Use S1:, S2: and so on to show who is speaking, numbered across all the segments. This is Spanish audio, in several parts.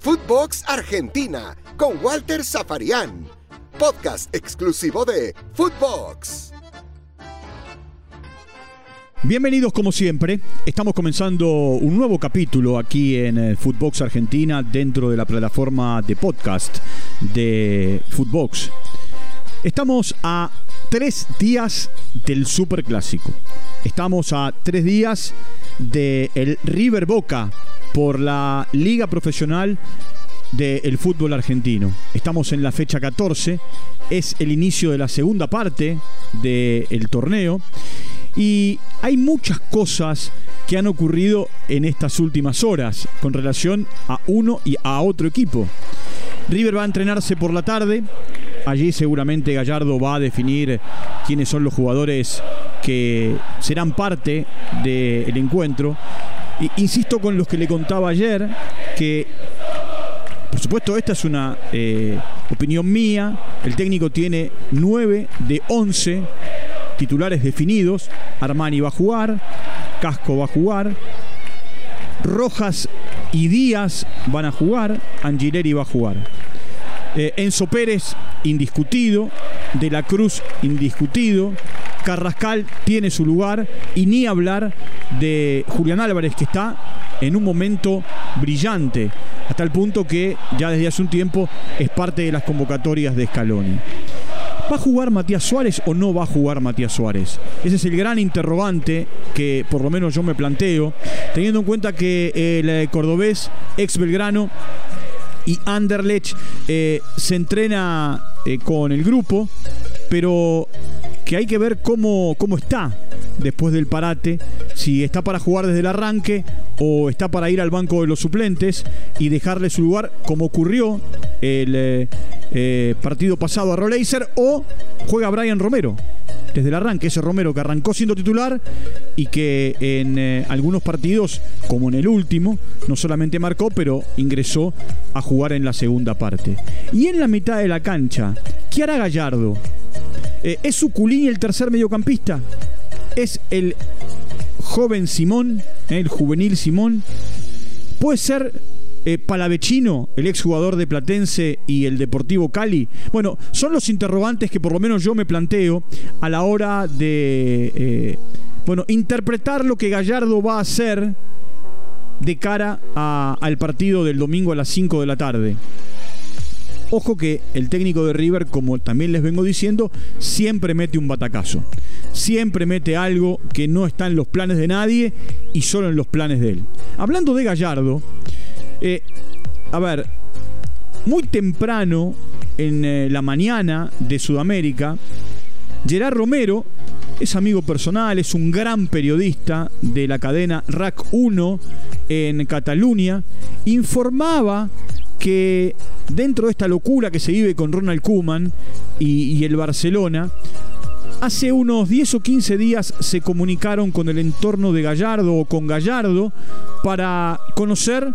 S1: Footbox Argentina con Walter Zafarian. Podcast exclusivo de Footbox.
S2: Bienvenidos como siempre. Estamos comenzando un nuevo capítulo aquí en eh, Footbox Argentina dentro de la plataforma de podcast de Footbox. Estamos a tres días del Super Clásico. Estamos a tres días del River Boca por la Liga Profesional del Fútbol Argentino. Estamos en la fecha 14, es el inicio de la segunda parte del torneo y hay muchas cosas que han ocurrido en estas últimas horas con relación a uno y a otro equipo. River va a entrenarse por la tarde. Allí seguramente Gallardo va a definir quiénes son los jugadores que serán parte del encuentro. Insisto con los que le contaba ayer que, por supuesto, esta es una eh, opinión mía. El técnico tiene 9 de 11 titulares definidos. Armani va a jugar, Casco va a jugar, Rojas y Díaz van a jugar, Angileri va a jugar. Eh, Enzo Pérez, indiscutido. De la Cruz, indiscutido. Carrascal tiene su lugar. Y ni hablar de Julián Álvarez, que está en un momento brillante. Hasta el punto que ya desde hace un tiempo es parte de las convocatorias de Scaloni. ¿Va a jugar Matías Suárez o no va a jugar Matías Suárez? Ese es el gran interrogante que por lo menos yo me planteo, teniendo en cuenta que el eh, cordobés ex Belgrano y Anderlecht eh, se entrena eh, con el grupo, pero que hay que ver cómo, cómo está después del parate, si está para jugar desde el arranque o está para ir al banco de los suplentes y dejarle su lugar, como ocurrió el eh, partido pasado a Roleiser, o juega Brian Romero desde el arranque, ese Romero que arrancó siendo titular y que en eh, algunos partidos, como en el último, no solamente marcó, pero ingresó a jugar en la segunda parte. Y en la mitad de la cancha, ¿qué hará Gallardo? Eh, ¿Es Suculini el tercer mediocampista? ¿Es el joven Simón, eh, el juvenil Simón? ¿Puede ser eh, Palavecino, el exjugador de Platense y el Deportivo Cali. Bueno, son los interrogantes que por lo menos yo me planteo a la hora de eh, bueno, interpretar lo que Gallardo va a hacer de cara al partido del domingo a las 5 de la tarde. Ojo que el técnico de River, como también les vengo diciendo, siempre mete un batacazo. Siempre mete algo que no está en los planes de nadie y solo en los planes de él. Hablando de Gallardo, eh, a ver, muy temprano en eh, la mañana de Sudamérica, Gerard Romero es amigo personal, es un gran periodista de la cadena RAC 1 en Cataluña, informaba que dentro de esta locura que se vive con Ronald Koeman y, y el Barcelona, Hace unos 10 o 15 días se comunicaron con el entorno de Gallardo o con Gallardo para conocer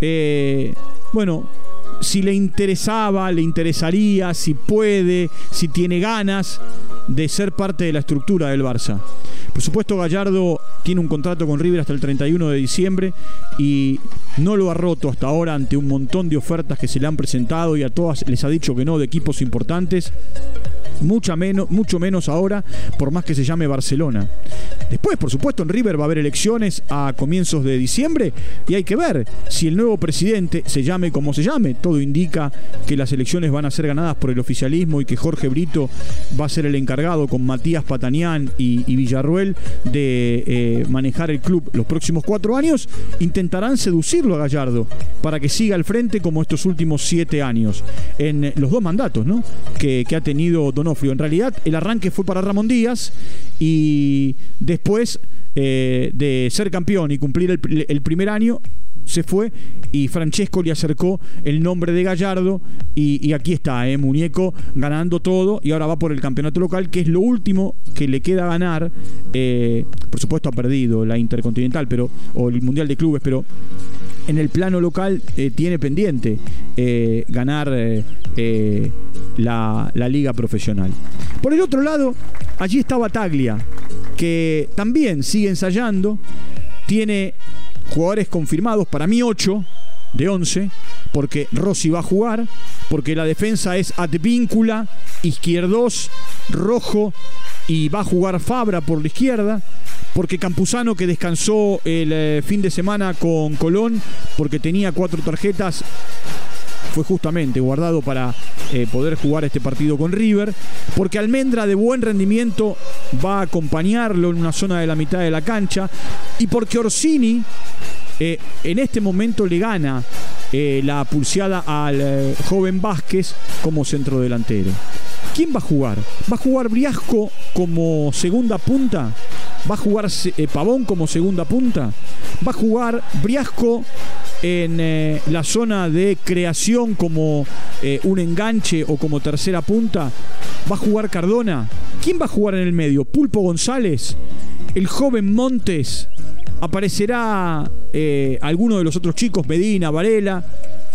S2: eh, bueno, si le interesaba, le interesaría, si puede, si tiene ganas de ser parte de la estructura del Barça. Por supuesto, Gallardo tiene un contrato con River hasta el 31 de diciembre y no lo ha roto hasta ahora ante un montón de ofertas que se le han presentado y a todas les ha dicho que no de equipos importantes mucha menos, mucho menos ahora, por más que se llame Barcelona. Después, por supuesto, en River va a haber elecciones a comienzos de diciembre y hay que ver si el nuevo presidente se llame como se llame. Todo indica que las elecciones van a ser ganadas por el oficialismo y que Jorge Brito va a ser el encargado con Matías Patanián y, Villarruel de eh, manejar el club los próximos cuatro años. Intentarán seducirlo a Gallardo para que siga al frente como estos últimos siete años en los dos mandatos ¿no? que, ha tenido Don en realidad, el arranque fue para Ramón Díaz y después eh, de ser campeón y cumplir el, primer año, se fue y Francesco le acercó el nombre de Gallardo y, aquí está, eh, Muñeco ganando todo y ahora va por el campeonato local, que es lo último que le queda ganar. Eh, por supuesto ha perdido la Intercontinental pero, o el Mundial de Clubes, pero en el plano local eh, tiene pendiente eh, ganar la, la, liga profesional. Por el otro lado, allí está Bataglia, que también sigue ensayando, tiene jugadores confirmados, para mí 8 de 11, porque Rossi va a jugar, porque la defensa es Advíncula, Izquierdos, Rojo y va a jugar Fabra por la izquierda, porque Campuzano que descansó el eh, fin de semana con Colón, porque tenía cuatro tarjetas, fue justamente guardado para eh, poder jugar este partido con River, porque Almendra de buen rendimiento va a acompañarlo en una zona de la mitad de la cancha, y porque Orsini eh, en este momento le gana eh, la pulseada al joven Vázquez como centro delantero. ¿Quién va a jugar? ¿Va a jugar Briasco como segunda punta? ¿Va a jugar Pavón como segunda punta? ¿Va a jugar Briasco en eh, la zona de creación como eh, un enganche o como tercera punta. Va a jugar Cardona. ¿Quién va a jugar en el medio? Pulpo González. El joven Montes. Aparecerá eh, alguno de los otros chicos, Medina, Varela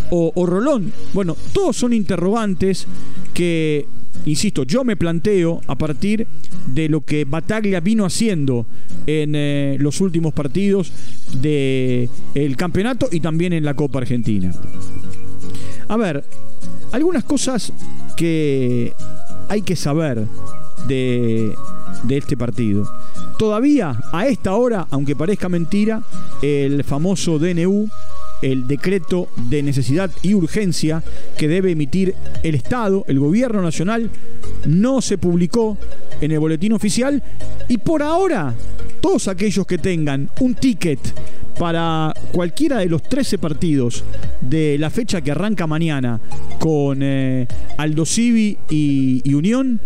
S2: o, Rolón. Bueno, todos son interrogantes que insisto, yo me planteo a partir de lo que Bataglia vino haciendo en eh, los últimos partidos del campeonato y también en la Copa Argentina. A ver, algunas cosas que hay que saber de, de este partido. Todavía a esta hora, aunque parezca mentira, el famoso DNU el decreto de necesidad y urgencia que debe emitir el Estado, el gobierno nacional, no se publicó en el boletín oficial y por ahora todos aquellos que tengan un ticket para cualquiera de los 13 partidos de la fecha que arranca mañana con eh, Aldo Civi y, Unión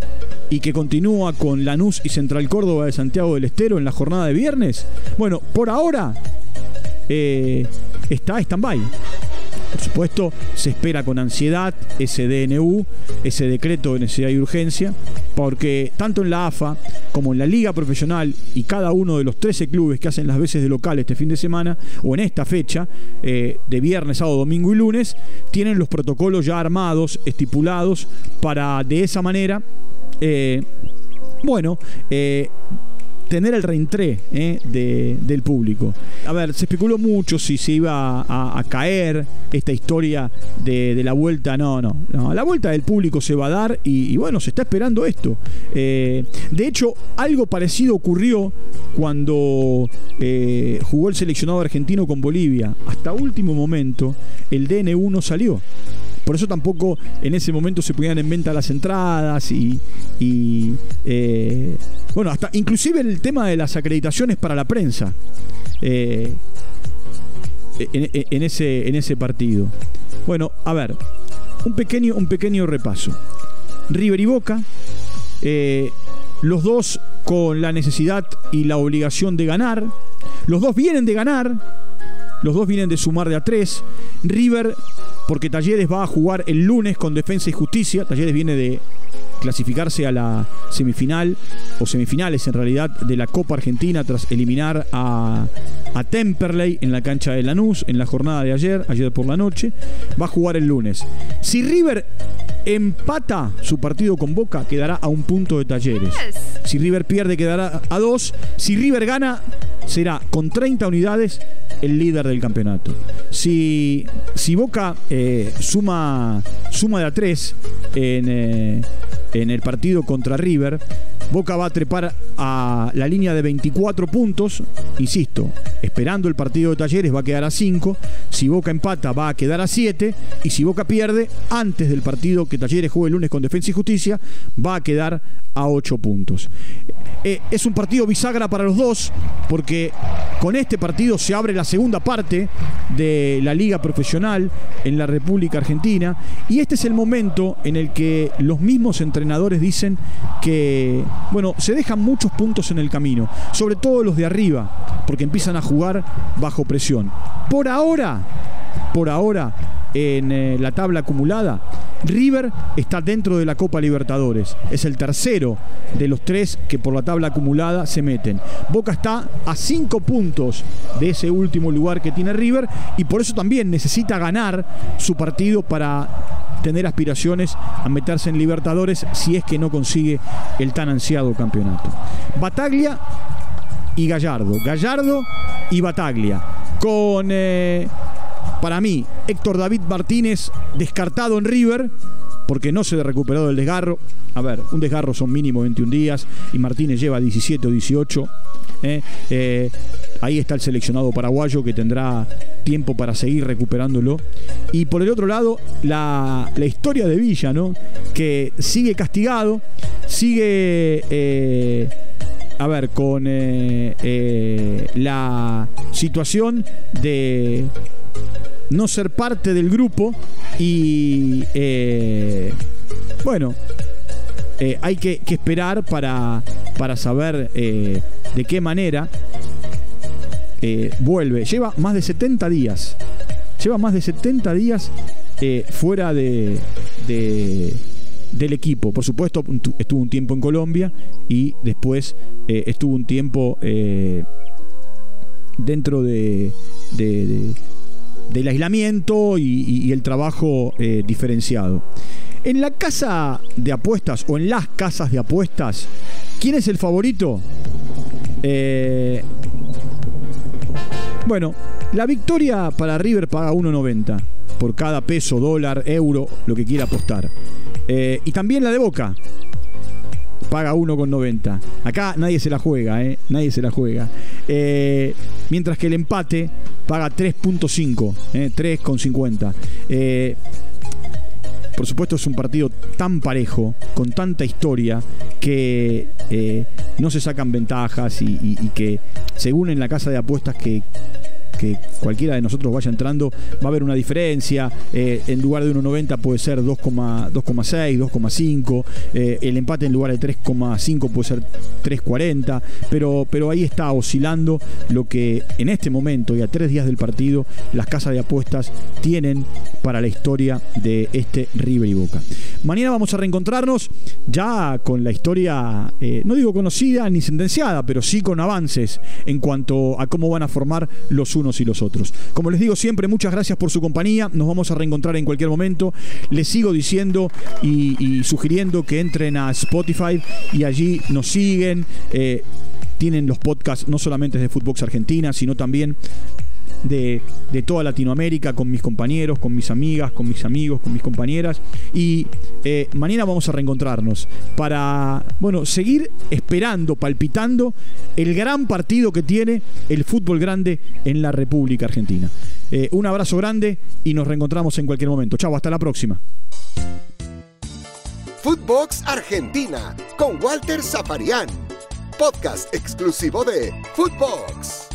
S2: y que continúa con Lanús y Central Córdoba de Santiago del Estero en la jornada de viernes. Bueno, por ahora eh, está stand-by. Por supuesto, se espera con ansiedad ese DNU, ese decreto de necesidad y urgencia, porque tanto en la AFA como en la Liga Profesional y cada uno de los 13 clubes que hacen las veces de local este fin de semana, o en esta fecha, eh, de viernes, sábado, domingo y lunes, tienen los protocolos ya armados, estipulados, para de esa manera, eh, bueno, tener el reentré eh, del público. A ver, se especuló mucho si se iba a, caer esta historia de, la vuelta. No, no, no. La vuelta del público se va a dar y, bueno, se está esperando esto. Eh, de hecho, algo parecido ocurrió cuando eh, jugó el seleccionado argentino con Bolivia. Hasta último momento, el DN1 no salió. Por eso tampoco en ese momento se ponían en venta las entradas y, eh, bueno, hasta inclusive el tema de las acreditaciones para la prensa eh, en, ese, en ese partido. Bueno, a ver, un pequeño, un pequeño repaso. River y Boca, eh, los dos con la necesidad y la obligación de ganar. Los dos vienen de ganar, los dos vienen de sumar de a tres. River porque Talleres va a jugar el lunes con Defensa y Justicia. Talleres viene de clasificarse a la semifinal o semifinales en realidad de la Copa Argentina tras eliminar a, a Temperley en la cancha de Lanús en la jornada de ayer, ayer por la noche. Va a jugar el lunes. Si River empata su partido con Boca, quedará a un punto de Talleres. Si River pierde, quedará a dos. Si River gana, será con 30 unidades el líder del campeonato. Si, si Boca eh, suma, suma de a 3 en, eh, en el partido contra River, Boca va a trepar a la línea de 24 puntos, insisto, esperando el partido de Talleres va a quedar a 5, si Boca empata va a quedar a 7 y si Boca pierde antes del partido que Talleres juegue el lunes con Defensa y Justicia va a quedar a 8 puntos. Eh, es un partido bisagra para los dos porque con este partido se abre la segunda parte de la liga profesional en la República Argentina y este es el momento en el que los mismos entrenadores dicen que, bueno, se dejan muchos puntos en el camino, sobre todo los de arriba, porque empiezan a jugar bajo presión. Por ahora, por ahora, en eh, la tabla acumulada, River está dentro de la Copa Libertadores. Es el tercero de los tres que por la tabla acumulada se meten. Boca está a cinco puntos de ese último lugar que tiene River y por eso también necesita ganar su partido para tener aspiraciones a meterse en Libertadores si es que no consigue el tan ansiado campeonato. Bataglia y Gallardo. Gallardo y Bataglia. con, eh, para mí, Héctor David Martínez descartado en River, porque no se recuperó del desgarro. A ver, un desgarro son mínimo 21 días y Martínez lleva 17 o 18. ¿eh? Eh, ahí está el seleccionado paraguayo que tendrá tiempo para seguir recuperándolo. Y por el otro lado, la, la historia de Villa, ¿no? Que sigue castigado, sigue a ver, con eh, eh, la situación de no ser parte del grupo y eh, bueno, hay que, esperar para, para saber de qué manera vuelve. Lleva más de 70 días, lleva más de 70 días fuera de del equipo. Por supuesto, estuvo un tiempo en Colombia y después eh, estuvo un tiempo eh, dentro de, del aislamiento y, el trabajo eh, diferenciado. En la casa de apuestas o en las casas de apuestas, ¿quién es el favorito? bueno, la victoria para River paga 1.90 por cada peso, dólar, euro, lo que quiera apostar. Eh, y también la de Boca. Paga 1,90. Acá nadie se la juega, ¿eh? Nadie se la juega. Eh, mientras que el empate paga 3.5, ¿eh? 3,50. Eh, por supuesto es un partido tan parejo, con tanta historia, que no se sacan ventajas y, que según en la casa de apuestas que, que cualquiera de nosotros vaya entrando, va a haber una diferencia. Eh, en lugar de 1,90 puede ser 2,6, 2,5. Eh, el empate en lugar de 3,5 puede ser 3,40. Pero, pero ahí está oscilando lo que en este momento y a tres días del partido las casas de apuestas tienen para la historia de este River y Boca. Mañana vamos a reencontrarnos ya con la historia, eh, no digo conocida ni sentenciada, pero sí con avances en cuanto a cómo van a formar los unos y los otros. Como les digo siempre, muchas gracias por su compañía. Nos vamos a reencontrar en cualquier momento. Les sigo diciendo y, sugiriendo que entren a Spotify y allí nos siguen. Eh, tienen los podcasts no solamente de Footbox Argentina, sino también de, toda Latinoamérica, con mis compañeros, con mis amigas, con mis amigos, con mis compañeras. Y eh, mañana vamos a reencontrarnos para, bueno, seguir esperando, palpitando el gran partido que tiene el fútbol grande en la República Argentina. Eh, un abrazo grande y nos reencontramos en cualquier momento. Chau, hasta la próxima.
S1: Footbox Argentina con Walter Zaparián, podcast exclusivo de Footbox.